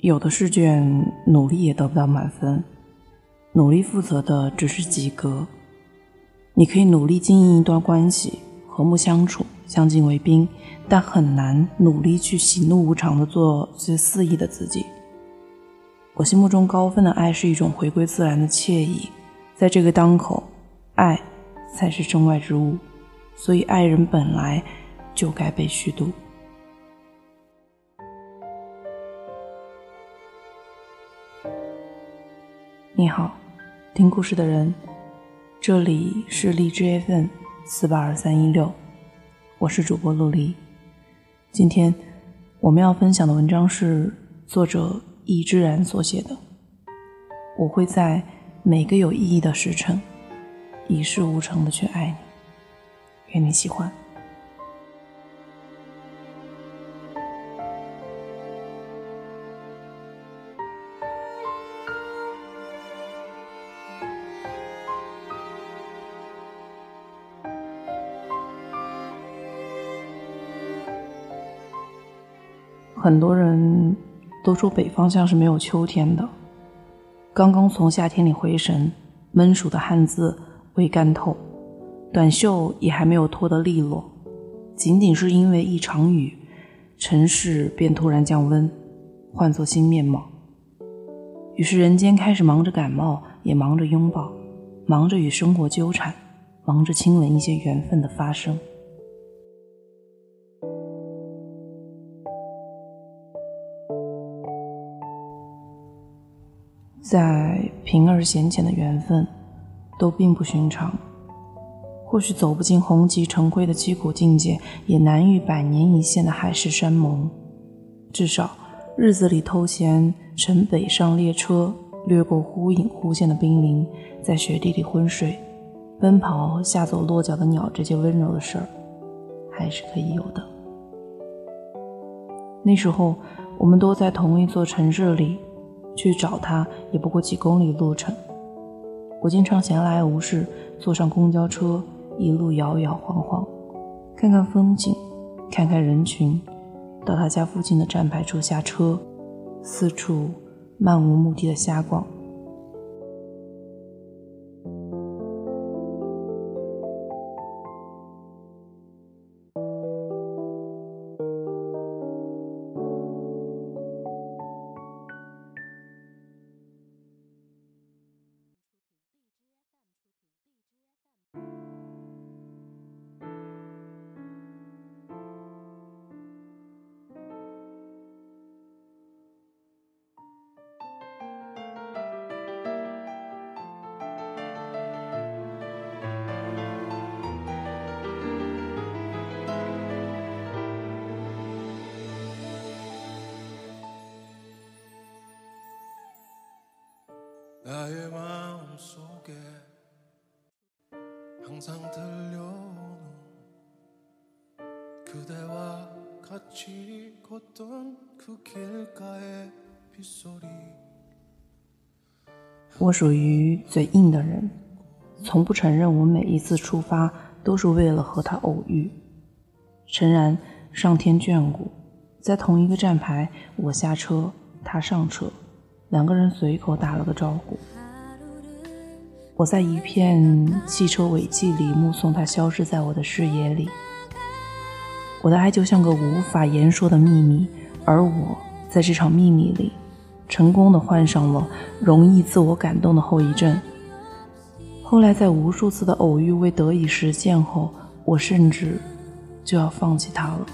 有的试卷努力也得不到满分，努力负责的只是及格。你可以努力经营一段关系，和睦相处，相敬为宾，但很难努力去喜怒无常的做最肆意的自己。我心目中高分的爱是一种回归自然的惬意，在这个当口，爱才是身外之物，所以爱人本来就该被虚度。你好，听故事的人，这里是荔枝 FM 四八二三一六，我是主播陆离。今天我们要分享的文章是作者易之然所写的。我会在每个有意义的时辰，一事无成的去爱你。愿你喜欢。很多人都说北方像是没有秋天的。刚刚从夏天里回神，闷暑的汗渍未干透，短袖也还没有脱得利落，仅仅是因为一场雨，城市便突然降温，换作新面貌。于是人间开始忙着感冒，也忙着拥抱，忙着与生活纠缠，忙着亲吻一些缘分的发生。在平而显浅的缘分，都并不寻常。或许走不进红极成灰的凄苦境界，也难遇百年一线的海誓山盟。至少，日子里偷闲乘北上列车，掠过忽隐忽现的冰凌，在雪地里昏睡，奔跑吓走落脚的鸟，这些温柔的事儿，还是可以有的。那时候，我们都在同一座城市里。去找他也不过几公里路程，我经常闲来无事，坐上公交车，一路摇摇晃晃，看看风景，看看人群，到他家附近的站牌处下车，四处漫无目的的瞎逛。我属于嘴硬的人，从不承认我每一次出发都是为了和他偶遇。诚然，上天眷顾，在同一个站牌，我下车，他上车。两个人随口打了个招呼，我在一片汽车尾迹里目送他消失在我的视野里。我的爱就像个无法言说的秘密，而我在这场秘密里，成功的患上了容易自我感动的后遗症。后来在无数次的偶遇未得以实现后，我甚至就要放弃他了。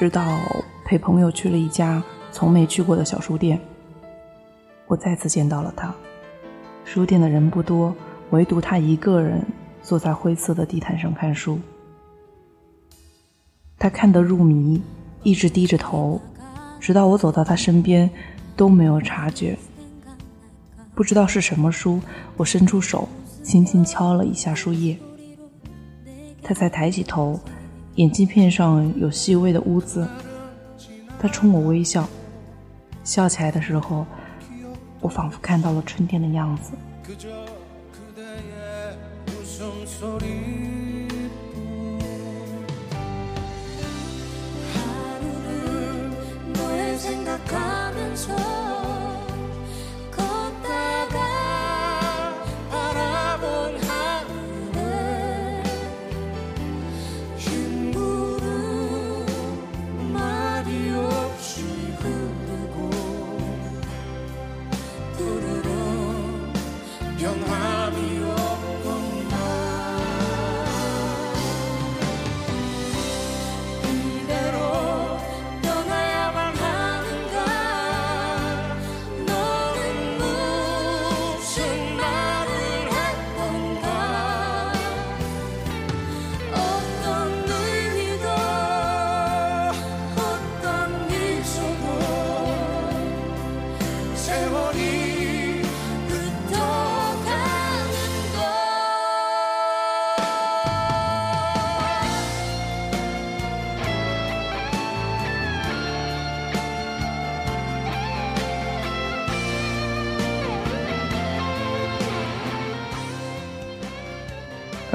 直到陪朋友去了一家从没去过的小书店，我再次见到了他。书店的人不多，唯独他一个人坐在灰色的地毯上看书。他看得入迷，一直低着头，直到我走到他身边，都没有察觉不知道是什么书，我伸出手，轻轻敲了一下书页。他才抬起头，眼镜片上有细微的污渍。他冲我微笑，笑起来的时候，我仿佛看到了春天的样子。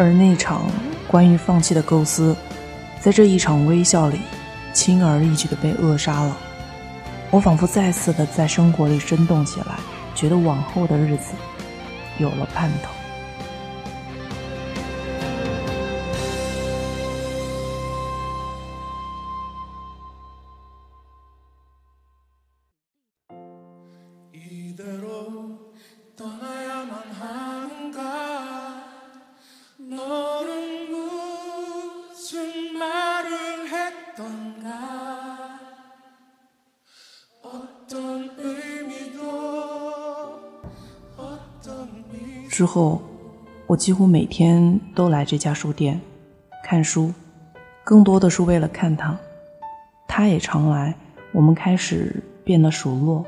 而那场关于放弃的构思，在这一场微笑里，轻而易举的被扼杀了。我仿佛再次的在生活里生动起来，觉得往后的日子有了盼头。之后，我几乎每天都来这家书店看书，更多的是为了看他。他也常来，我们开始变得熟络。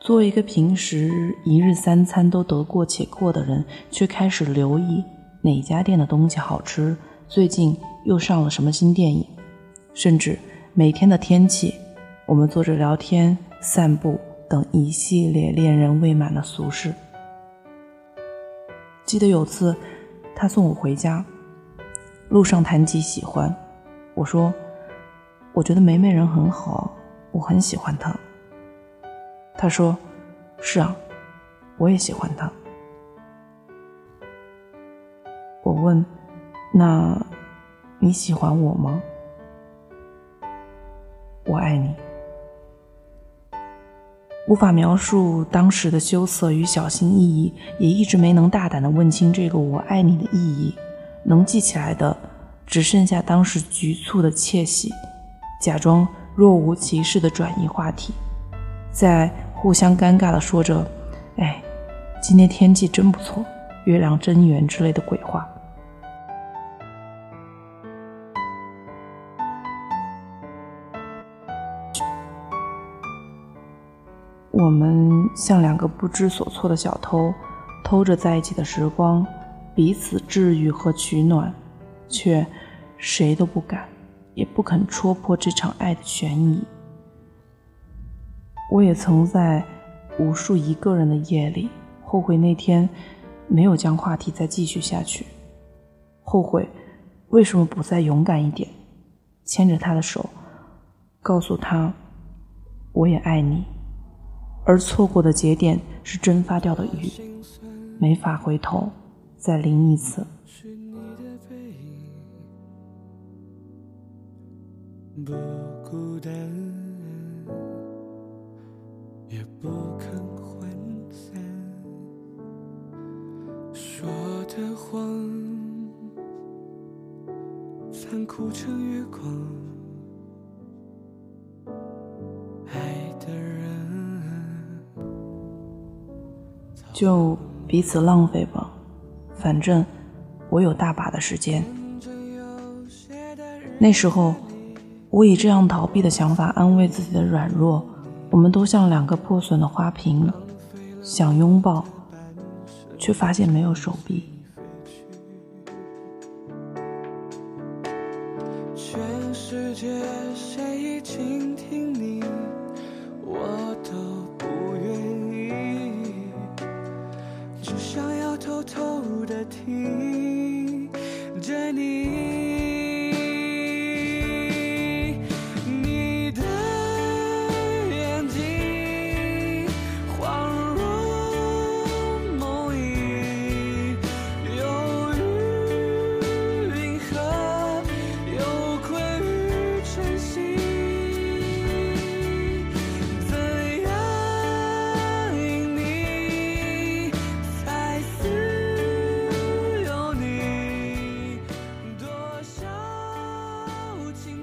作为一个平时一日三餐都得过且过的人，却开始留意哪家店的东西好吃，最近又上了什么新电影，甚至每天的天气，我们坐着聊天、散步等一系列恋人未满的俗事。记得有次，他送我回家，路上谈及喜欢，我说：“我觉得梅梅人很好，我很喜欢她。”他说：“是啊，我也喜欢她。”我问：“那你喜欢我吗？”我爱你。无法描述当时的羞涩与小心翼翼，也一直没能大胆的问清这个“我爱你”的意义。能记起来的，只剩下当时局促的窃喜，假装若无其事的转移话题，在互相尴尬的说着：“哎，今天天气真不错，月亮真圆”之类的鬼话。我们像两个不知所措的小偷，偷着在一起的时光，彼此治愈和取暖，却谁都不敢，也不肯戳破这场爱的悬疑。我也曾在无数一个人的夜里，后悔那天没有将话题再继续下去，后悔为什么不再勇敢一点，牵着他的手，告诉他，我也爱你。而错过的节点是蒸发掉的雨，没法回头再淋一次。不孤单，也不肯涣散，说的谎，残酷成月光。就彼此浪费吧，反正我有大把的时间。那时候，我以这样逃避的想法安慰自己的软弱。我们都像两个破损的花瓶，想拥抱，却发现没有手臂。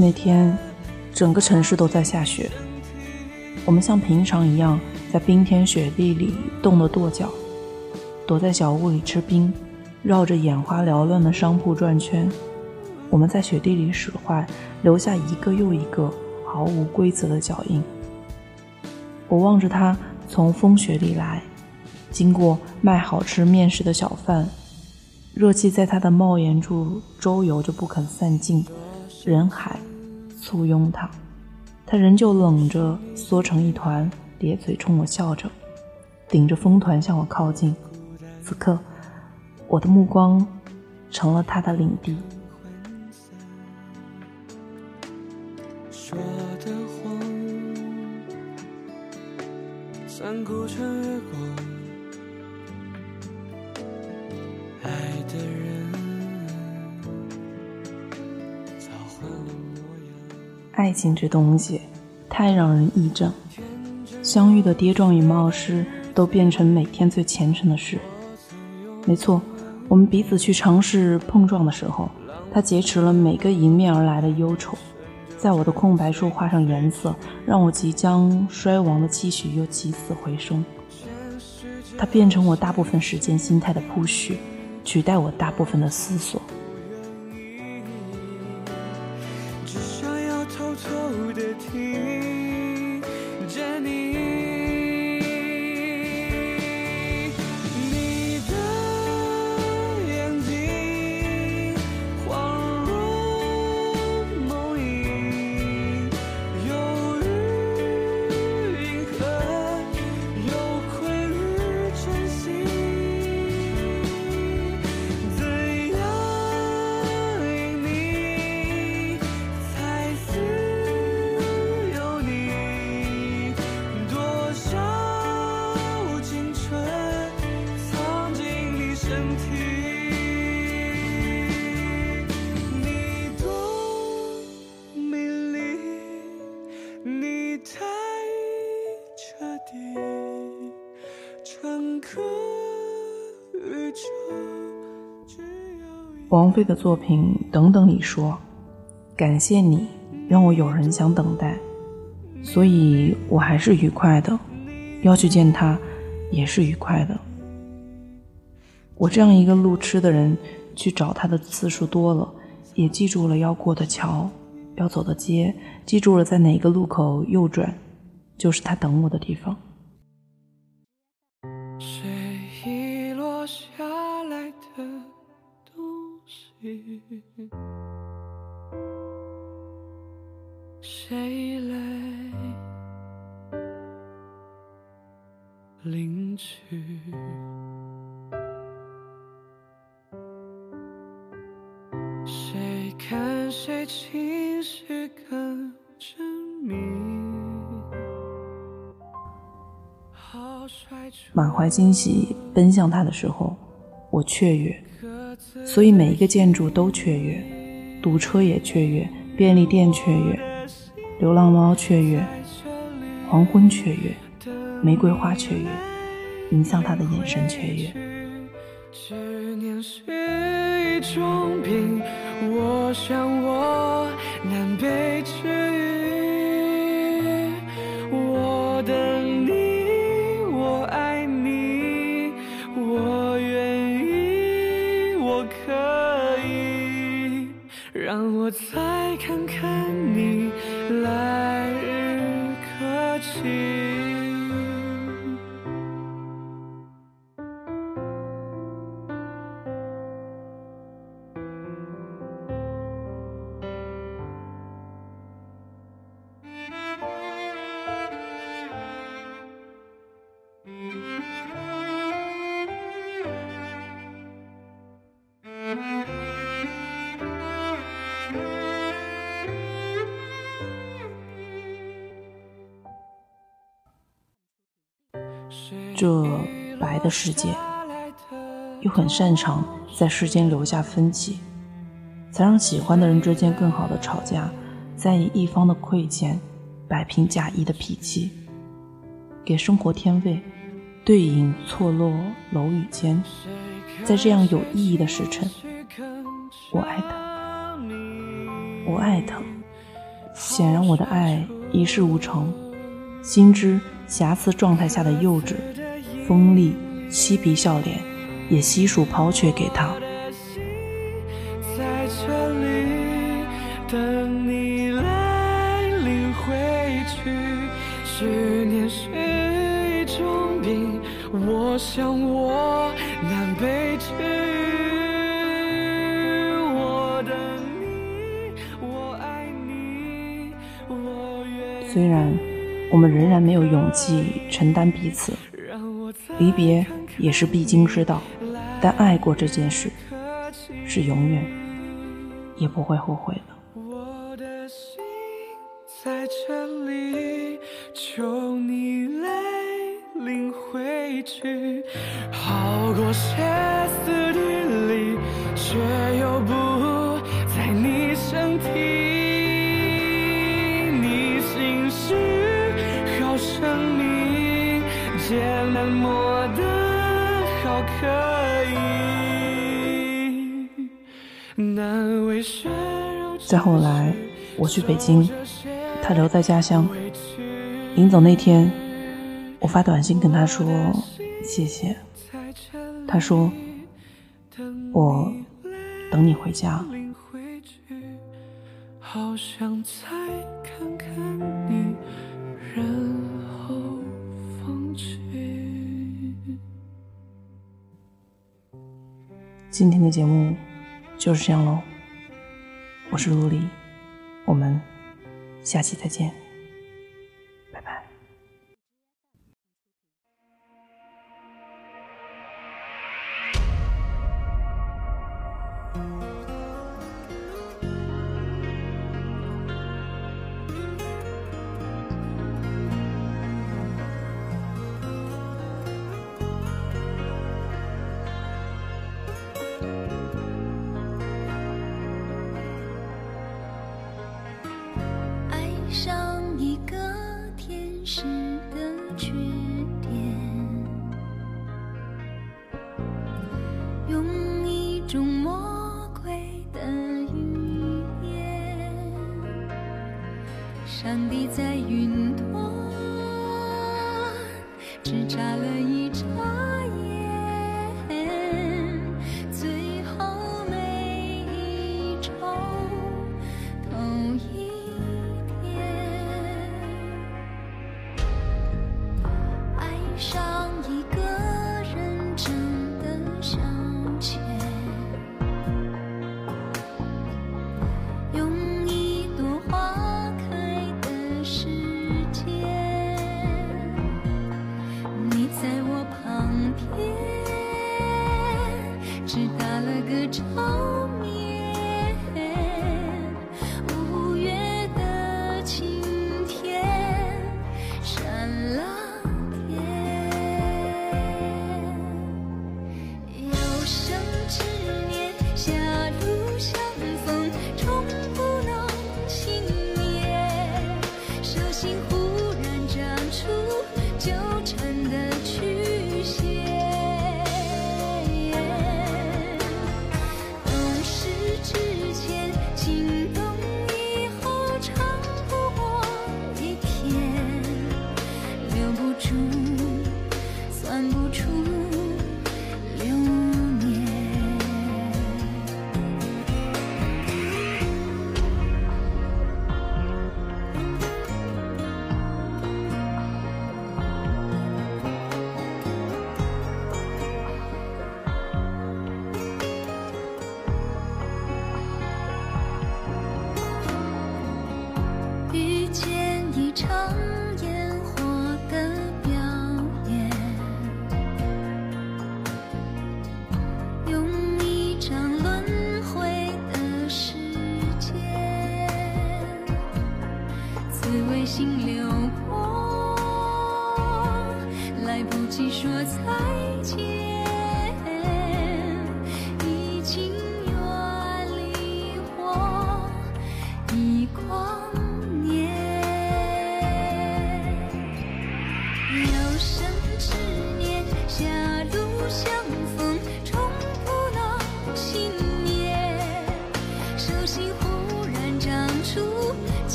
那天，整个城市都在下雪。我们像平常一样，在冰天雪地里冻得跺脚，躲在小屋里吃冰，绕着眼花缭乱的商铺转圈。我们在雪地里使坏，留下一个又一个毫无规则的脚印。我望着他从风雪里来，经过卖好吃面食的小贩，热气在他的帽檐处周游着不肯散尽，人海。簇拥他，他仍旧冷着，缩成一团，咧嘴冲我笑着，顶着风团向我靠近。此刻，我的目光成了他的领地。说的谎，残酷成月光，爱的人爱情这东西太让人癔症，相遇的跌撞与冒失都变成每天最虔诚的事。没错，我们彼此去尝试碰撞的时候，他劫持了每个迎面而来的忧愁，在我的空白处画上颜色，让我即将衰亡的期许又起死回生。他变成我大部分时间心态的铺叙，取代我大部分的思索。near 王菲的作品《等等》你说：“感谢你让我有人想等待，所以我还是愉快的，要去见他也是愉快的。我这样一个路痴的人，去找他的次数多了，也记住了要过的桥，要走的街，记住了在哪个路口右转，就是他等我的地方。”谁来领取？谁看谁情绪更缜密？满怀惊喜奔向他的时候，我雀跃。所以每一个建筑都雀跃，堵车也雀跃，便利店雀跃，流浪猫雀跃，黄昏雀跃，玫瑰花雀跃，迎向他的眼神雀跃。执念是一种病，我想我这白的世界，又很擅长在世间留下分歧，才让喜欢的人之间更好的吵架，在意一方的亏欠，摆平假意的脾气，给生活添味，对影错落楼宇间，在这样有意义的时辰，我爱他，我爱他。显然，我的爱一事无成。心知瑕疵状态下的幼稚、锋利、嬉皮笑脸，也悉数抛却给他。我想我难被治。我等你，我爱你，虽然我们仍然没有勇气承担彼此，离别也是必经之道，但爱过这件事。是永远也不会后悔的。我的心在这里，求你来领回去，好过歇斯底里，却再后来，我去北京，他留在家乡。临走那天，我发短信跟他说谢谢。他说我等你回家。好想再看看你，然后放弃。今天的节目就是这样喽，我是陆离，我们下期再见，上一个天使的裙